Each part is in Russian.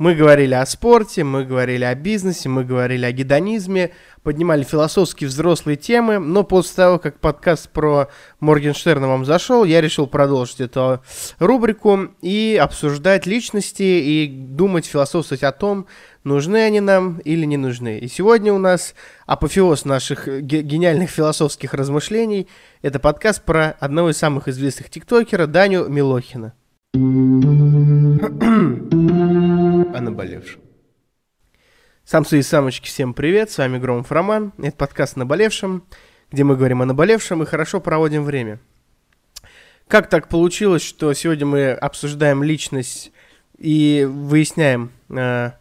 Мы говорили о спорте, мы говорили о бизнесе, мы говорили о гедонизме, поднимали философские взрослые темы, но после того, как подкаст про Моргенштерна вам зашел, я решил продолжить эту рубрику и обсуждать личности и думать, философствовать о том, нужны они нам или не нужны. И сегодня у нас апофеоз наших гениальных философских размышлений. Это подкаст про одного из самых известных тиктокера Даню Милохина. о наболевшем. Самцы и самочки, всем привет, с вами Громов Роман, это подкаст наболевшем, где мы говорим о наболевшем и хорошо проводим время. Как так получилось, что сегодня мы обсуждаем личность и выясняем, э,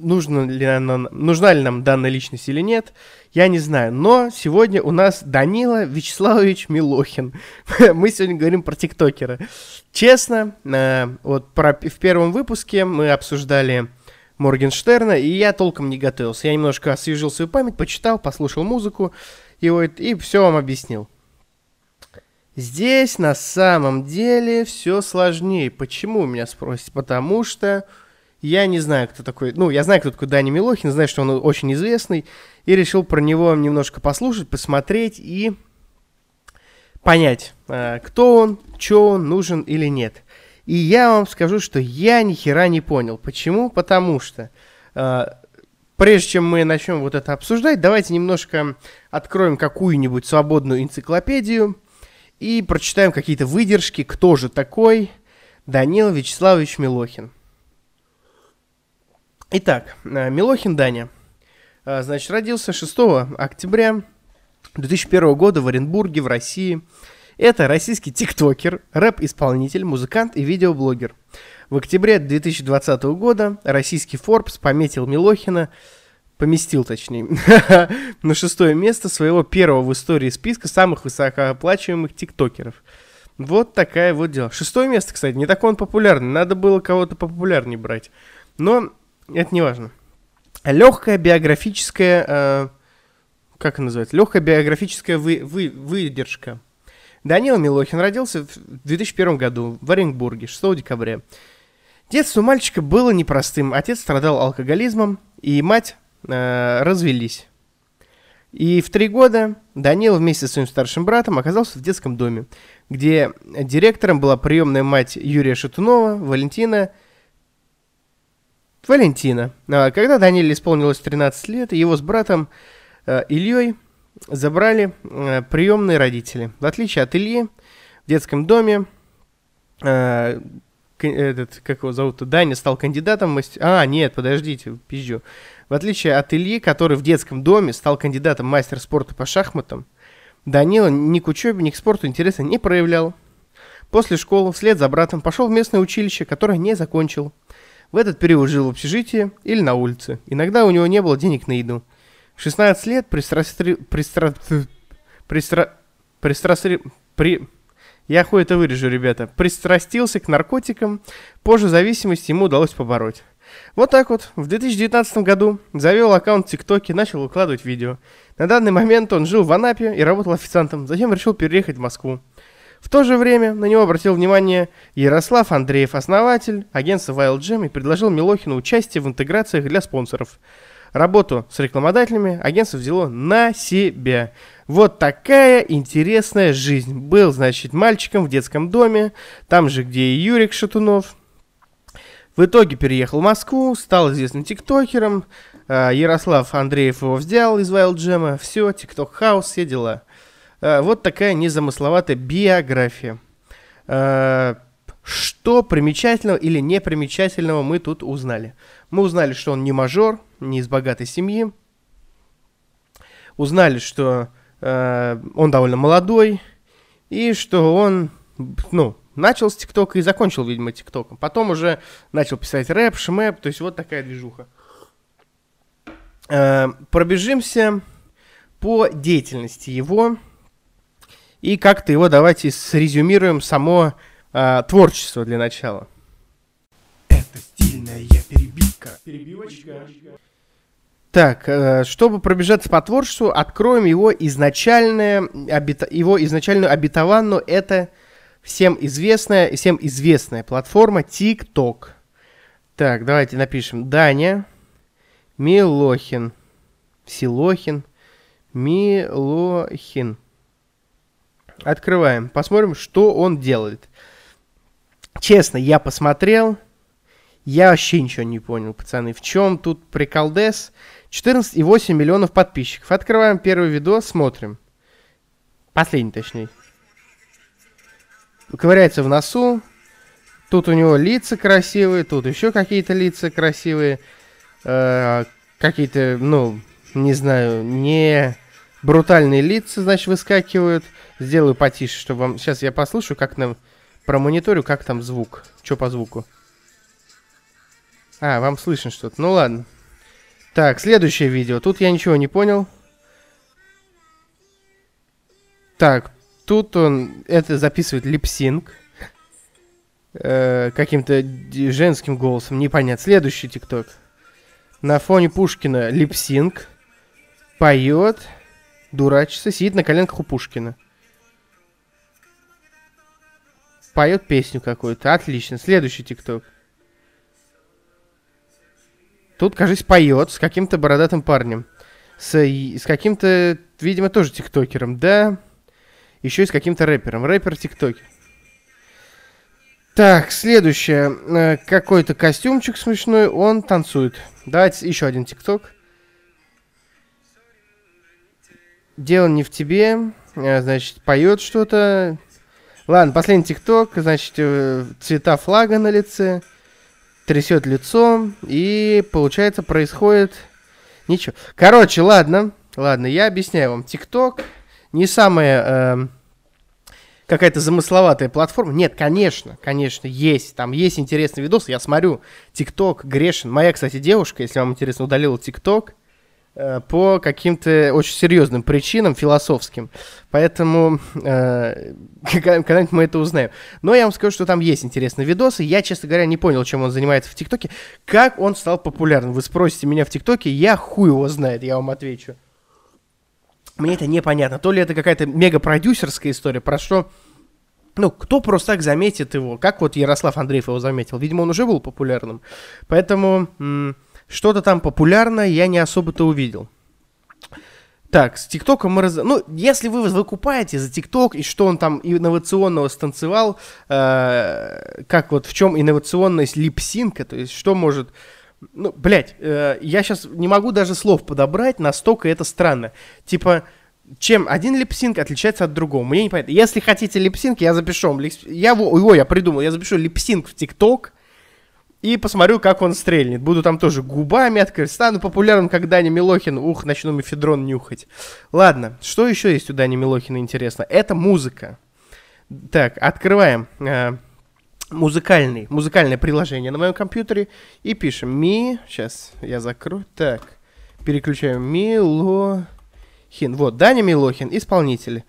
нужна ли, она, нужна ли нам данная личность или нет, я не знаю. Но сегодня у нас Данила Вячеславович Милохин. мы сегодня говорим про тиктокера. Честно, э, вот про, в первом выпуске мы обсуждали Моргенштерна, и я толком не готовился. Я немножко освежил свою память, почитал, послушал музыку, и, вот, и все вам объяснил. Здесь на самом деле все сложнее. Почему, меня спросите? Потому что я не знаю, кто такой... Ну, я знаю, кто такой Дани Милохин, знаю, что он очень известный, и решил про него немножко послушать, посмотреть и понять, а, кто он, что он, нужен или нет. И я вам скажу, что я ни хера не понял. Почему? Потому что а, прежде чем мы начнем вот это обсуждать, давайте немножко откроем какую-нибудь свободную энциклопедию и прочитаем какие-то выдержки, кто же такой Данил Вячеславович Милохин. Итак, э, Милохин Даня. Э, значит, родился 6 октября 2001 года в Оренбурге, в России. Это российский тиктокер, рэп-исполнитель, музыкант и видеоблогер. В октябре 2020 года российский Forbes пометил Милохина, поместил точнее, на шестое место своего первого в истории списка самых высокооплачиваемых тиктокеров. Вот такая вот дело. Шестое место, кстати, не такой он популярный. Надо было кого-то популярнее брать. Но это не важно. Легкая биографическая, э, как это называется, легкая биографическая вы, вы, выдержка. Данила Милохин родился в 2001 году в Оренбурге, 6 декабря. Детство мальчика было непростым. Отец страдал алкоголизмом, и мать э, развелись. И в три года Данила вместе с своим старшим братом оказался в детском доме, где директором была приемная мать Юрия Шатунова, Валентина Валентина. А, когда Даниле исполнилось 13 лет, его с братом э, Ильей забрали э, приемные родители. В отличие от Ильи, в детском доме этот, как его зовут, Даня стал кандидатом мастер... А, нет, подождите, пизжу. В отличие от Ильи, который в детском доме стал кандидатом мастер спорта по шахматам, Данила ни к учебе, ни к спорту интереса не проявлял. После школы вслед за братом пошел в местное училище, которое не закончил. В этот период жил в общежитии или на улице. Иногда у него не было денег на еду. В 16 лет пристрастри... Пристра... Пристра... Пристрастри... При... Я хуй это вырежу, ребята. Пристрастился к наркотикам. Позже зависимость ему удалось побороть. Вот так вот. В 2019 году завел аккаунт в ТикТоке, начал выкладывать видео. На данный момент он жил в Анапе и работал официантом. Затем решил переехать в Москву. В то же время на него обратил внимание Ярослав Андреев, основатель агентства WildGem, и предложил Милохину участие в интеграциях для спонсоров. Работу с рекламодателями агентство взяло на себя. Вот такая интересная жизнь. Был, значит, мальчиком в детском доме, там же, где и Юрик Шатунов. В итоге переехал в Москву, стал известным тиктокером. А, Ярослав Андреев его взял из WildGem. Все, тикток хаус, все дела. Э, вот такая незамысловатая биография. Э, что примечательного или непримечательного мы тут узнали? Мы узнали, что он не мажор, не из богатой семьи. Узнали, что э, он довольно молодой. И что он, ну, начал с ТикТока и закончил, видимо, ТикТоком. Потом уже начал писать рэп, шмэп, то есть вот такая движуха. Пробежимся по деятельности его и как-то его давайте срезюмируем само э, творчество для начала. Это стильная перебивка. Перебивочка. Так, э, чтобы пробежаться по творчеству, откроем его изначальное, его изначальную обетованную, это всем известная, всем известная платформа TikTok. Так, давайте напишем. Даня Милохин. Силохин. Милохин. Открываем. Посмотрим, что он делает. Честно, я посмотрел. Я вообще ничего не понял, пацаны. В чем тут приколдес? 14,8 миллионов подписчиков. Открываем первый видос, смотрим. Последний, точнее. Ковыряется в носу. Тут у него лица красивые, тут еще какие-то лица красивые. Э, какие-то, ну, не знаю, не брутальные лица, значит, выскакивают. Сделаю потише, чтобы вам... Сейчас я послушаю, как нам... Промониторю, как там звук. Что по звуку? А, вам слышно что-то. Ну ладно. Так, следующее видео. Тут я ничего не понял. Так, тут он это записывает липсинг. Э, каким-то женским голосом. Непонятно. Следующий тикток. На фоне Пушкина липсинг. Поет. Дурачится. Сидит на коленках у Пушкина. Поет песню какую-то. Отлично. Следующий тикток. Тут, кажется, поет с каким-то бородатым парнем. С, с каким-то, видимо, тоже тиктокером. Да. Еще и с каким-то рэпером. Рэпер-тиктокер. Так, следующее. Э, какой-то костюмчик смешной, он танцует. Давайте еще один тикток. Дело не в тебе. Э, значит, поет что-то. Ладно, последний тикток. Значит, э, цвета флага на лице. Трясет лицо. И, получается, происходит... Ничего. Короче, ладно. Ладно, я объясняю вам. Тикток не самая... Э, какая-то замысловатая платформа. Нет, конечно, конечно, есть. Там есть интересный видос. Я смотрю ТикТок, Грешин. Моя, кстати, девушка, если вам интересно, удалила ТикТок по каким-то очень серьезным причинам, философским. Поэтому э, когда-нибудь мы это узнаем. Но я вам скажу, что там есть интересные видосы. Я, честно говоря, не понял, чем он занимается в ТикТоке. Как он стал популярным? Вы спросите меня в ТикТоке, я хуй его знает, я вам отвечу. Мне это непонятно. То ли это какая-то мега-продюсерская история, про что... Ну, кто просто так заметит его? Как вот Ярослав Андреев его заметил? Видимо, он уже был популярным. Поэтому что-то там популярное я не особо-то увидел. Так, с ТикТоком мы раз... Ну, если вы выкупаете за ТикТок, и что он там инновационного станцевал, э, как вот в чем инновационность липсинка, то есть что может ну, блядь, э, я сейчас не могу даже слов подобрать, настолько это странно. Типа, чем один липсинг отличается от другого. Мне не понятно. Если хотите липсинг, я запишу. Я его, его я придумал. Я запишу липсинг в ТикТок и посмотрю, как он стрельнет. Буду там тоже губами открыть. Стану популярным, как Даня Милохин. Ух, начну мефедрон нюхать. Ладно, что еще есть у Дани Милохина интересно? Это музыка. Так, открываем. Э, музыкальный, музыкальное приложение на моем компьютере и пишем ми, сейчас я закрою, так, переключаем Милохин, вот, Даня Милохин, исполнитель,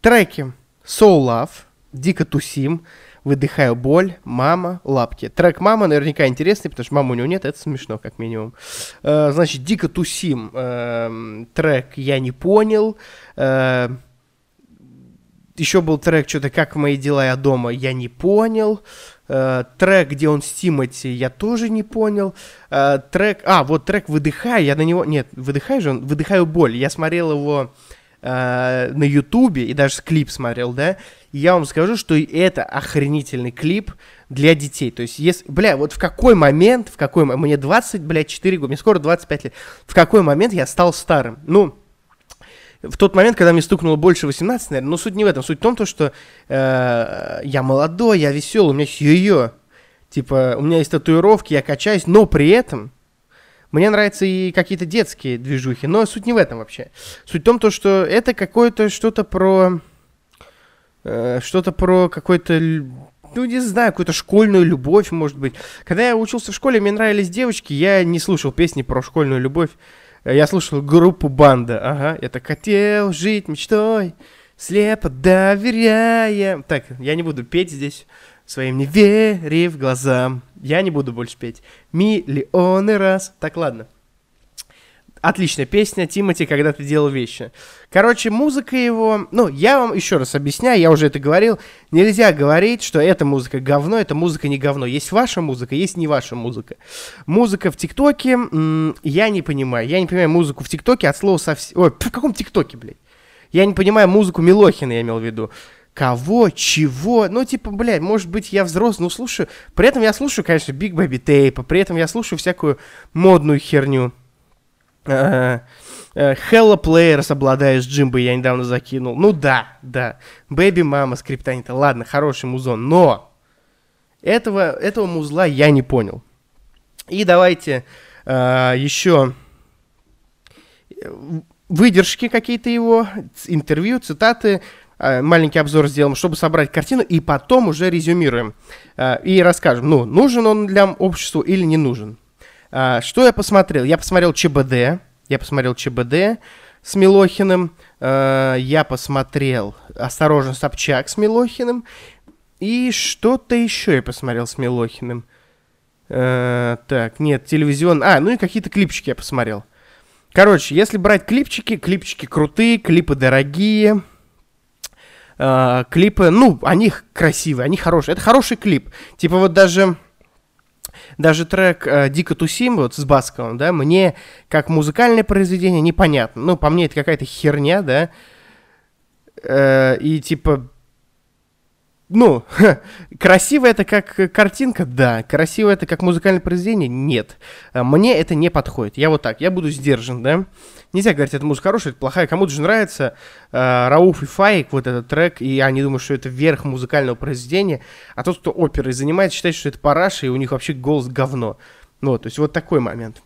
треки Soul Love, Дико тусим, Выдыхаю боль, мама, лапки. Трек мама наверняка интересный, потому что мамы у него нет, это смешно, как минимум. Э, значит, дико тусим. Э, трек я не понял. Э, еще был трек что-то «Как мои дела, я дома», я не понял. Э, трек, где он с Тимати, я тоже не понял. Э, трек... А, вот трек «Выдыхай», я на него... Нет, «Выдыхай» же он... «Выдыхаю боль». Я смотрел его э, на Ютубе и даже клип смотрел, да, и я вам скажу, что это охренительный клип для детей. То есть, если, бля, вот в какой момент, в какой мне 20, блядь, 4 года, мне скоро 25 лет, в какой момент я стал старым? Ну, в тот момент, когда мне стукнуло больше 18, наверное, но суть не в этом. Суть в том, то, что э, я молодой, я веселый, у меня есть ее. Типа, у меня есть татуировки, я качаюсь, но при этом мне нравятся и какие-то детские движухи, но суть не в этом вообще. Суть в том, то, что это какое-то что-то про... Э, что-то про какой-то ну, не знаю, какую-то школьную любовь, может быть. Когда я учился в школе, мне нравились девочки, я не слушал песни про школьную любовь. Я слушал группу Банда. Ага, я так хотел жить мечтой, слепо доверяя. Так, я не буду петь здесь своим не верив глазам. Я не буду больше петь. Миллионы раз. Так, ладно. Отличная песня Тимати, когда ты делал вещи. Короче, музыка его... Ну, я вам еще раз объясняю, я уже это говорил. Нельзя говорить, что эта музыка говно, эта музыка не говно. Есть ваша музыка, есть не ваша музыка. Музыка в ТикТоке, я не понимаю. Я не понимаю музыку в ТикТоке от слова совсем... Ой, в каком ТикТоке, блядь? Я не понимаю музыку Милохина, я имел в виду. Кого, чего, ну, типа, блядь, может быть, я взрослый, ну, слушаю. При этом я слушаю, конечно, Big Baby Tape, при этом я слушаю всякую модную херню. Hello Players обладая с Джимбой я недавно закинул. Ну да, да. Baby Мама, скриптонита. Ладно, хороший музон. Но этого, этого музла я не понял. И давайте uh, еще выдержки какие-то его, интервью, цитаты, uh, маленький обзор сделаем, чтобы собрать картину, и потом уже резюмируем. Uh, и расскажем, ну, нужен он для общества или не нужен. А, что я посмотрел? Я посмотрел ЧБД. Я посмотрел ЧБД с Милохиным. Я посмотрел «Осторожно, Собчак» с Милохиным. И что-то еще я посмотрел с Милохиным. Так, нет, телевизион... А, ну и какие-то клипчики я посмотрел. Короче, если брать клипчики, клипчики крутые, клипы дорогие. Uh, клипы, ну, они красивые, они хорошие. Это хороший клип. Типа вот даже даже трек э, «Дико тусим» вот с Басковым, да, мне как музыкальное произведение непонятно. Ну, по мне это какая-то херня, да. Э, и типа ну, красиво это как картинка, да. Красиво это как музыкальное произведение, нет. А, мне это не подходит. Я вот так, я буду сдержан, да. Нельзя говорить, это музыка хорошая, это плохая. Кому-то же нравится э, Рауф и Файк, вот этот трек, и они думают, что это верх музыкального произведения. А тот, кто оперой занимается, считает, что это параша, и у них вообще голос говно. Ну, то есть вот такой момент.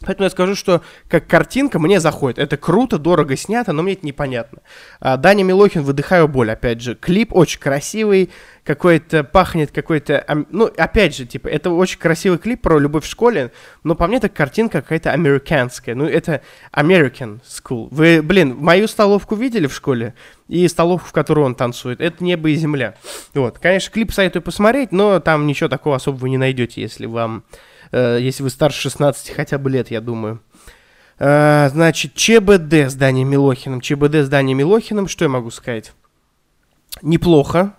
Поэтому я скажу, что как картинка мне заходит. Это круто, дорого снято, но мне это непонятно. А, Даня Милохин «Выдыхаю боль», опять же. Клип очень красивый, какой-то пахнет какой-то... Ну, опять же, типа, это очень красивый клип про любовь в школе, но по мне это картинка какая-то американская. Ну, это American School. Вы, блин, мою столовку видели в школе? И столовку, в которой он танцует. Это небо и земля. Вот. Конечно, клип советую посмотреть, но там ничего такого особого не найдете, если вам если вы старше 16 хотя бы лет, я думаю. Э, значит, ЧБД с Данием Милохиным. ЧБД с Данием Милохиным, что я могу сказать? Неплохо.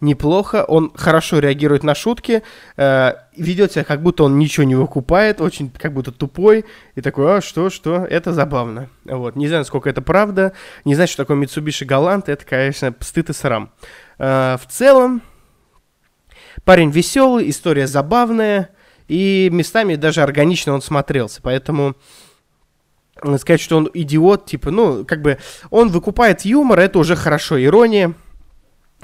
Неплохо, он хорошо реагирует на шутки, э, ведет себя, как будто он ничего не выкупает, очень как будто тупой, и такой, а что, что, это забавно. Вот, не знаю, сколько это правда, не знаю, что такое Mitsubishi Galant, это, конечно, стыд и срам. Э, в целом, парень веселый, история забавная, и местами даже органично он смотрелся. Поэтому сказать, что он идиот, типа, ну, как бы, он выкупает юмор, это уже хорошо. Ирония,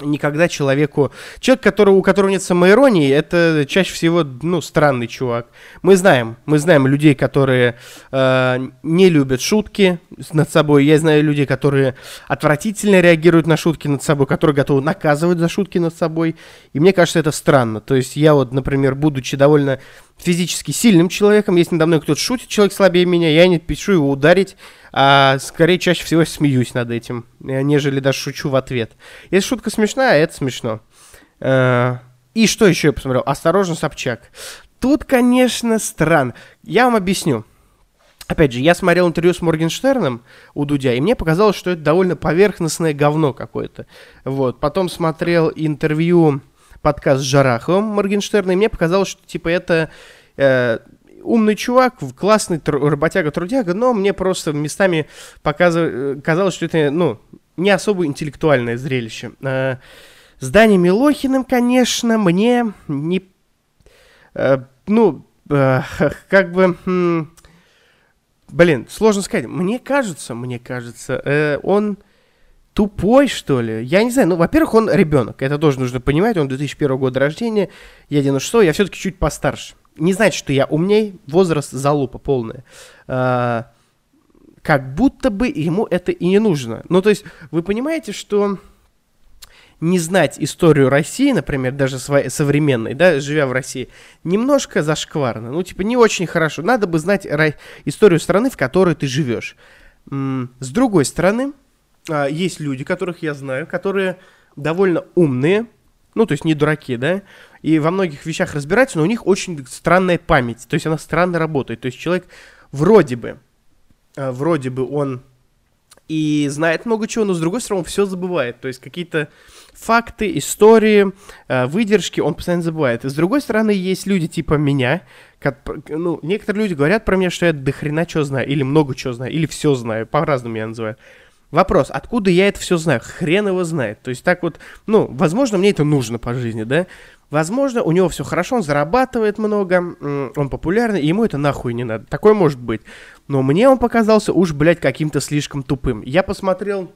никогда человеку... Человек, которого, у которого нет самоиронии, это чаще всего, ну, странный чувак. Мы знаем, мы знаем людей, которые э, не любят шутки над собой. Я знаю людей, которые отвратительно реагируют на шутки над собой, которые готовы наказывать за шутки над собой. И мне кажется, это странно. То есть я вот, например, будучи довольно физически сильным человеком, если надо мной кто-то шутит, человек слабее меня, я не пишу его ударить, а скорее чаще всего смеюсь над этим, э, нежели даже шучу в ответ. Если шутка смешная, это смешно. Э, и что еще я посмотрел? Осторожно, Собчак. Тут, конечно, странно. Я вам объясню. Опять же, я смотрел интервью с Моргенштерном у Дудя, и мне показалось, что это довольно поверхностное говно какое-то. Вот. Потом смотрел интервью, подкаст с Жараховым Моргенштерна, и мне показалось, что, типа, это э, умный чувак, классный тр- работяга-трудяга, но мне просто местами показыв... Э, казалось, что это, ну, не особо интеллектуальное зрелище. Э, с Даней Милохиным, конечно, мне не... Э, ну, э, как бы... Э, блин, сложно сказать. Мне кажется, мне кажется, э, он тупой, что ли? Я не знаю. Ну, во-первых, он ребенок. Это тоже нужно понимать. Он 2001 года рождения. Я 96 я все-таки чуть постарше не значит, что я умней, возраст залупа полная. А, как будто бы ему это и не нужно. Ну, то есть, вы понимаете, что не знать историю России, например, даже своей современной, да, живя в России, немножко зашкварно. Ну, типа, не очень хорошо. Надо бы знать историю страны, в которой ты живешь. С другой стороны, а, есть люди, которых я знаю, которые довольно умные, ну, то есть не дураки, да, и во многих вещах разбираются, но у них очень странная память, то есть она странно работает. То есть человек вроде бы э, вроде бы он и знает много чего, но с другой стороны он все забывает. То есть какие-то факты, истории, э, выдержки он постоянно забывает. С другой стороны есть люди типа меня, как, ну, некоторые люди говорят про меня, что я до хрена что знаю, или много чего знаю, или все знаю, по-разному я называю. Вопрос, откуда я это все знаю? Хрен его знает. То есть так вот, ну, возможно, мне это нужно по жизни, да? Возможно, у него все хорошо, он зарабатывает много, он популярный, и ему это нахуй не надо. Такое может быть. Но мне он показался уж, блядь, каким-то слишком тупым. Я посмотрел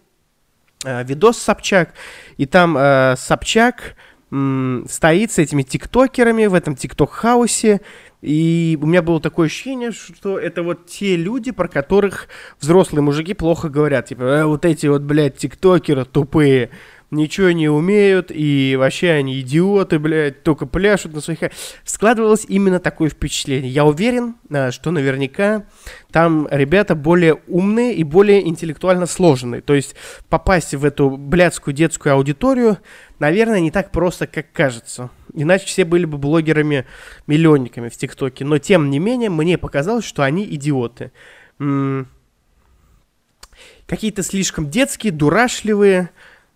видос Собчак, и там э, Собчак м, стоит с этими тиктокерами в этом тикток-хаусе, и у меня было такое ощущение, что это вот те люди, про которых взрослые мужики плохо говорят. Типа, э, вот эти вот, блядь, тиктокеры тупые ничего не умеют, и вообще они идиоты, блядь, только пляшут на своих... Складывалось именно такое впечатление. Я уверен, а, что наверняка там ребята более умные и более интеллектуально сложенные. То есть попасть в эту блядскую детскую аудиторию, наверное, не так просто, как кажется. Иначе все были бы блогерами-миллионниками в ТикТоке. Но, тем не менее, мне показалось, что они идиоты. М- какие-то слишком детские, дурашливые,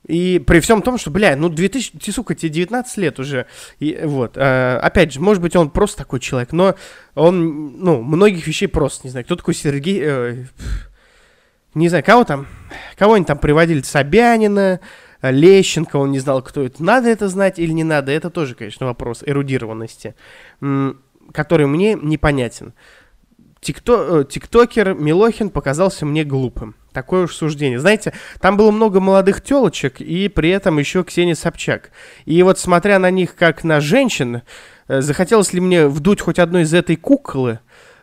и при всем том, что, бля, ну 2000, ты, сука, тебе 19 лет уже. И, вот, э, опять же, может быть, он просто такой человек, но он, ну, многих вещей просто не знает. Кто такой Сергей... Э, не знаю, кого там, кого они там приводили, Собянина, Лещенко, он не знал, кто это. Надо это знать или не надо, это тоже, конечно, вопрос эрудированности, который мне непонятен. Э, тиктокер Милохин показался мне глупым. Такое уж суждение. Знаете, там было много молодых телочек, и при этом еще Ксения Собчак. И вот смотря на них как на женщин, э, захотелось ли мне вдуть хоть одной из этой куклы,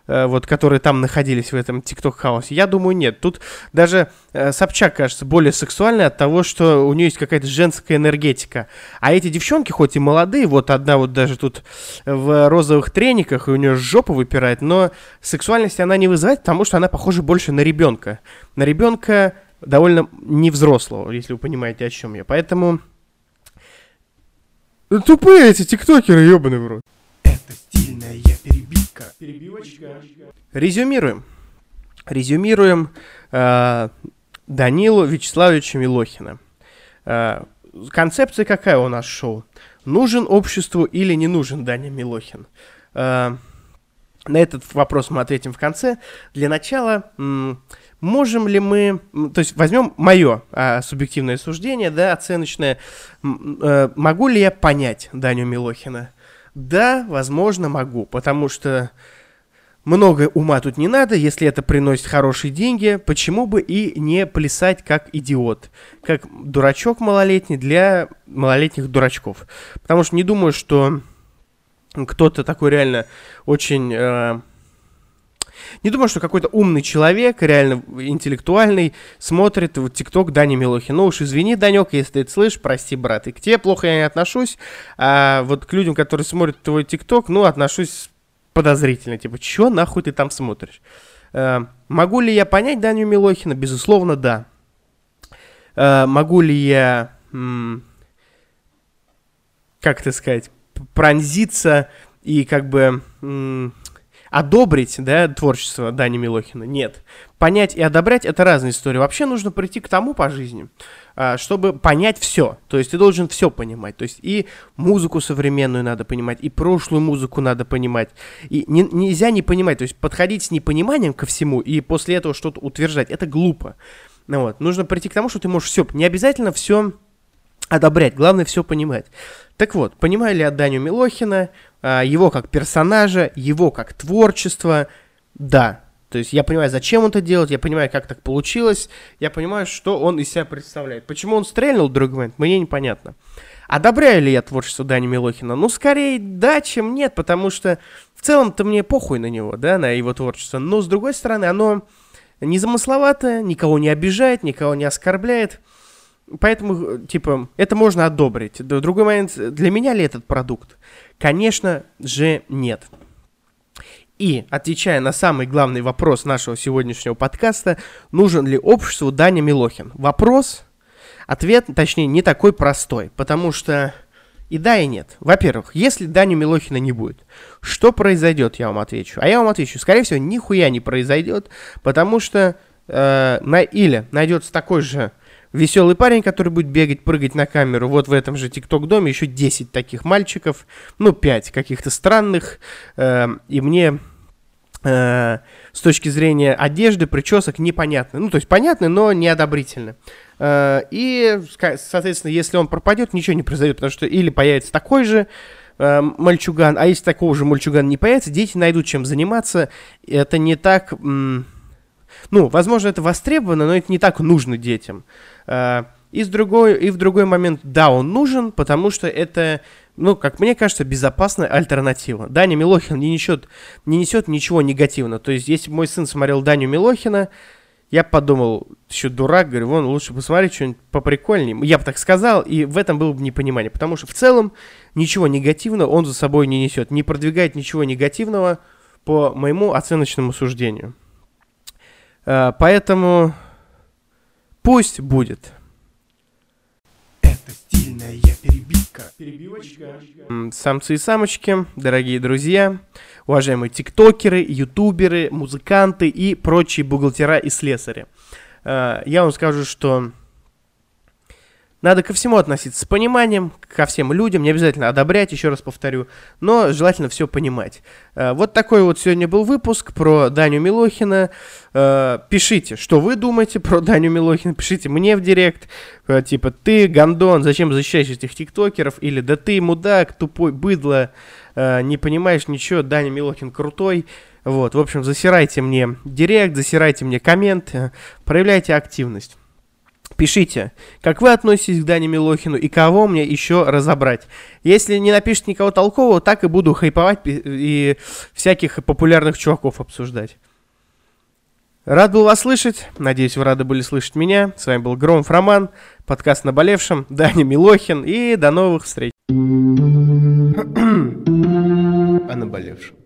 вот, которые там находились в этом тикток-хаосе? Я думаю, нет. Тут даже э, Собчак кажется более сексуальной от того, что у нее есть какая-то женская энергетика. А эти девчонки, хоть и молодые, вот одна вот даже тут в розовых трениках, и у нее жопа выпирает, но сексуальности она не вызывает, потому что она похожа больше на ребенка. На ребенка довольно невзрослого, если вы понимаете, о чем я. Поэтому... Тупые эти тиктокеры, ебаный в рот. Перебивочка. Резюмируем. Резюмируем э, Данилу Вячеславовича Милохина. Э, концепция какая у нас шоу? Нужен обществу или не нужен Даня Милохин? Э, на этот вопрос мы ответим в конце. Для начала, можем ли мы, то есть возьмем мое а, субъективное суждение, да, оценочное, э, могу ли я понять Даню Милохина? Да, возможно, могу, потому что много ума тут не надо, если это приносит хорошие деньги, почему бы и не плясать как идиот, как дурачок малолетний для малолетних дурачков. Потому что не думаю, что кто-то такой реально очень... Э, не думаю, что какой-то умный человек, реально интеллектуальный, смотрит в ТикТок Дани Милохин. Ну уж извини, Данек, если ты это слышишь, прости, брат. И к тебе плохо я не отношусь, а вот к людям, которые смотрят твой ТикТок, ну, отношусь подозрительно. Типа, чё нахуй ты там смотришь? А, могу ли я понять Даню Милохина? Безусловно, да. А, могу ли я, как это сказать, пронзиться и как бы... Одобрить, да, творчество Дани Милохина. Нет. Понять и одобрять — это разные истории. Вообще нужно прийти к тому по жизни, а, чтобы понять все. То есть ты должен все понимать. То есть и музыку современную надо понимать, и прошлую музыку надо понимать. И не, нельзя не понимать. То есть подходить с непониманием ко всему и после этого что-то утверждать — это глупо. Ну, вот. Нужно прийти к тому, что ты можешь все... Не обязательно все одобрять, главное все понимать. Так вот, понимаю ли я Милохина, его как персонажа, его как творчество, да. То есть я понимаю, зачем он это делает, я понимаю, как так получилось, я понимаю, что он из себя представляет. Почему он стрельнул, друг момент, мне непонятно. Одобряю ли я творчество Дани Милохина? Ну, скорее да, чем нет, потому что в целом-то мне похуй на него, да, на его творчество. Но, с другой стороны, оно незамысловатое, никого не обижает, никого не оскорбляет. Поэтому, типа, это можно одобрить. Другой момент, для меня ли этот продукт? Конечно же нет. И, отвечая на самый главный вопрос нашего сегодняшнего подкаста, нужен ли обществу Даня Милохин? Вопрос, ответ, точнее, не такой простой, потому что И да, и нет. Во-первых, если Даню Милохина не будет, что произойдет, я вам отвечу. А я вам отвечу, скорее всего, нихуя не произойдет, потому что э, на или найдется такой же веселый парень, который будет бегать, прыгать на камеру. Вот в этом же ТикТок-доме еще 10 таких мальчиков, ну, 5 каких-то странных. Э, и мне э, с точки зрения одежды, причесок непонятно. Ну, то есть понятно, но неодобрительно. Э, и, соответственно, если он пропадет, ничего не произойдет, потому что или появится такой же э, мальчуган, а если такого же мальчугана не появится, дети найдут чем заниматься. Это не так... Ну, возможно, это востребовано, но это не так нужно детям. Э, и, с другой, и в другой момент, да, он нужен, потому что это, ну, как мне кажется, безопасная альтернатива. Даня Милохин не несет, не несет ничего негативного. То есть, если мой сын смотрел Даню Милохина, я подумал, еще дурак, говорю, вон, лучше посмотреть что-нибудь поприкольнее. Я бы так сказал, и в этом было бы непонимание. Потому что в целом ничего негативного он за собой не несет. Не продвигает ничего негативного по моему оценочному суждению. Э, поэтому пусть будет. Это стильная перебивка. Перебивочка. Самцы и самочки, дорогие друзья, уважаемые тиктокеры, ютуберы, музыканты и прочие бухгалтера и слесари. Э, я вам скажу, что надо ко всему относиться с пониманием, ко всем людям, не обязательно одобрять, еще раз повторю, но желательно все понимать. Э, вот такой вот сегодня был выпуск про Даню Милохина. Э, пишите, что вы думаете про Даню Милохина, пишите мне в директ, э, типа, ты, гандон, зачем защищаешь этих тиктокеров, или да ты, мудак, тупой, быдло, не понимаешь ничего, Даня Милохин крутой. Вот, в общем, засирайте мне директ, засирайте мне коммент, проявляйте активность. Пишите, как вы относитесь к Дане Милохину и кого мне еще разобрать. Если не напишите никого толкового, так и буду хайповать и всяких популярных чуваков обсуждать. Рад был вас слышать. Надеюсь, вы рады были слышать меня. С вами был Громов Роман, подкаст «Наболевшим», Даня Милохин. И до новых встреч. О наболевшем.